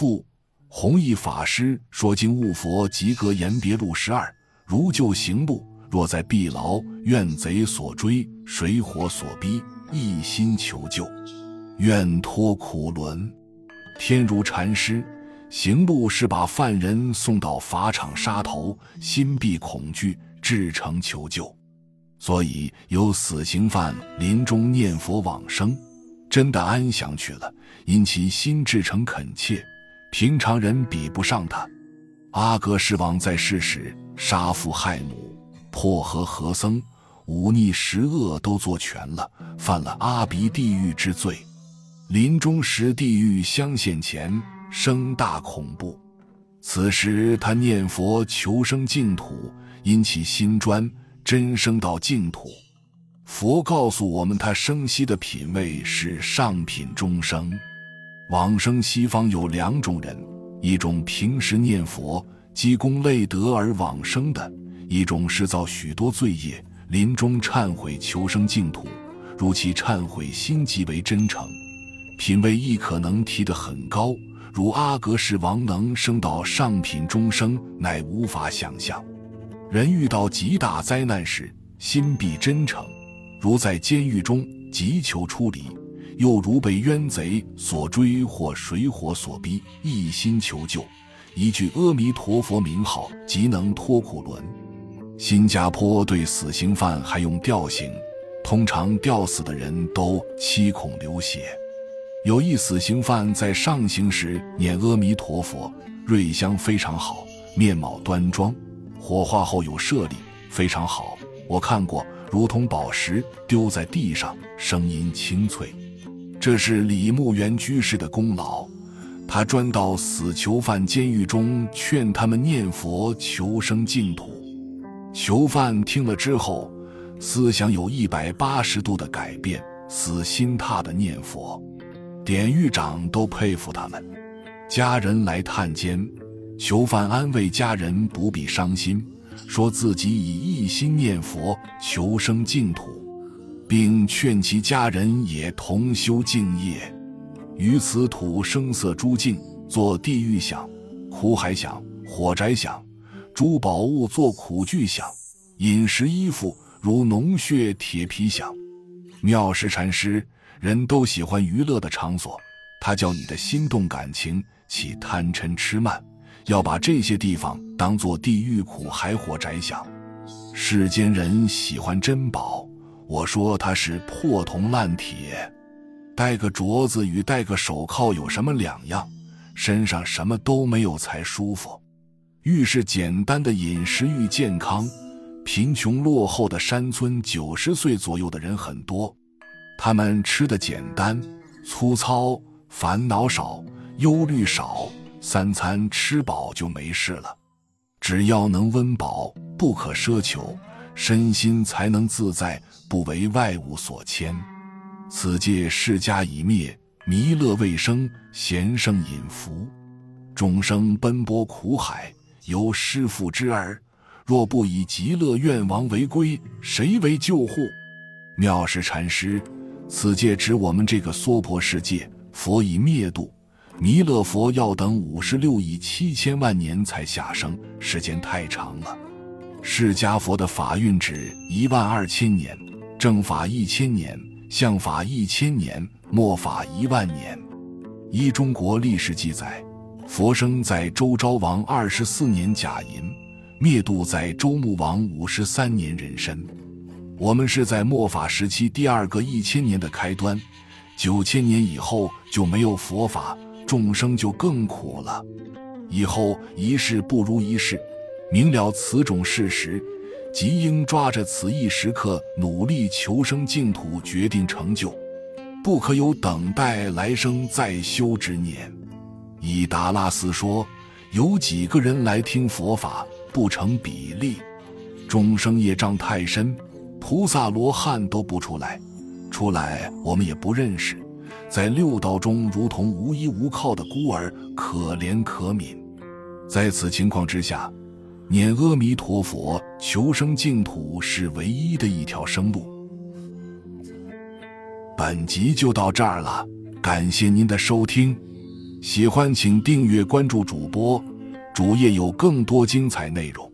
父弘一法师说经悟佛及格言别录十二，如救行路，若在闭牢，怨贼所追，水火所逼，一心求救，愿脱苦轮。天如禅师行路是把犯人送到法场杀头，心必恐惧，至诚求救。所以有死刑犯临终念佛往生，真的安详去了，因其心至诚恳切，平常人比不上他。阿格世王在世时杀父害母，破和和僧，忤逆十恶都做全了，犯了阿鼻地狱之罪。临终时地狱相现前，生大恐怖。此时他念佛求生净土，因其心专。真生到净土，佛告诉我们，他生息的品位是上品中生。往生西方有两种人：一种平时念佛积功累德而往生的；一种是造许多罪业，临终忏悔求生净土。如其忏悔心极为真诚，品位亦可能提得很高。如阿格世王能升到上品中生，乃无法想象。人遇到极大灾难时，心必真诚，如在监狱中急求出离，又如被冤贼所追或水火所逼，一心求救，一句阿弥陀佛名号即能脱苦轮。新加坡对死刑犯还用吊刑，通常吊死的人都七孔流血。有一死刑犯在上刑时念阿弥陀佛，瑞香非常好，面貌端庄。火化后有舍利，非常好，我看过，如同宝石丢在地上，声音清脆。这是李牧原居士的功劳，他专到死囚犯监狱中劝他们念佛求生净土。囚犯听了之后，思想有一百八十度的改变，死心塌的念佛。典狱长都佩服他们。家人来探监。囚犯安慰家人不必伤心，说自己已一心念佛求生净土，并劝其家人也同修净业。于此土声色诸境，作地狱想；苦海想，火宅想，诸宝物作苦具想，饮食衣服如脓血铁皮想。妙识禅师，人都喜欢娱乐的场所，他叫你的心动感情起贪嗔痴慢。要把这些地方当做地狱苦海火宅想，世间人喜欢珍宝，我说他是破铜烂铁，戴个镯子与戴个手铐有什么两样？身上什么都没有才舒服。遇是简单的饮食愈健康，贫穷落后的山村九十岁左右的人很多，他们吃的简单粗糙，烦恼少，忧虑少。三餐吃饱就没事了，只要能温饱，不可奢求，身心才能自在，不为外物所牵。此界释迦已灭，弥勒未生，贤圣隐伏，众生奔波苦海，由师父之儿，若不以极乐愿王为归，谁为救护？妙识禅师，此界指我们这个娑婆世界，佛已灭度。弥勒佛要等五十六亿七千万年才下生，时间太长了。释迦佛的法运指一万二千年，正法一千年，相法一千年，末法一万年。依中国历史记载，佛生在周昭王二十四年甲寅，灭度在周穆王五十三年壬申。我们是在末法时期第二个一千年的开端，九千年以后就没有佛法。众生就更苦了，以后一世不如一世，明了此种事实，即应抓着此一时刻努力求生净土，决定成就，不可有等待来生再修之念。以达拉斯说，有几个人来听佛法不成比例，众生业障太深，菩萨罗汉都不出来，出来我们也不认识。在六道中，如同无依无靠的孤儿，可怜可悯。在此情况之下，念阿弥陀佛求生净土是唯一的一条生路。本集就到这儿了，感谢您的收听。喜欢请订阅关注主播，主页有更多精彩内容。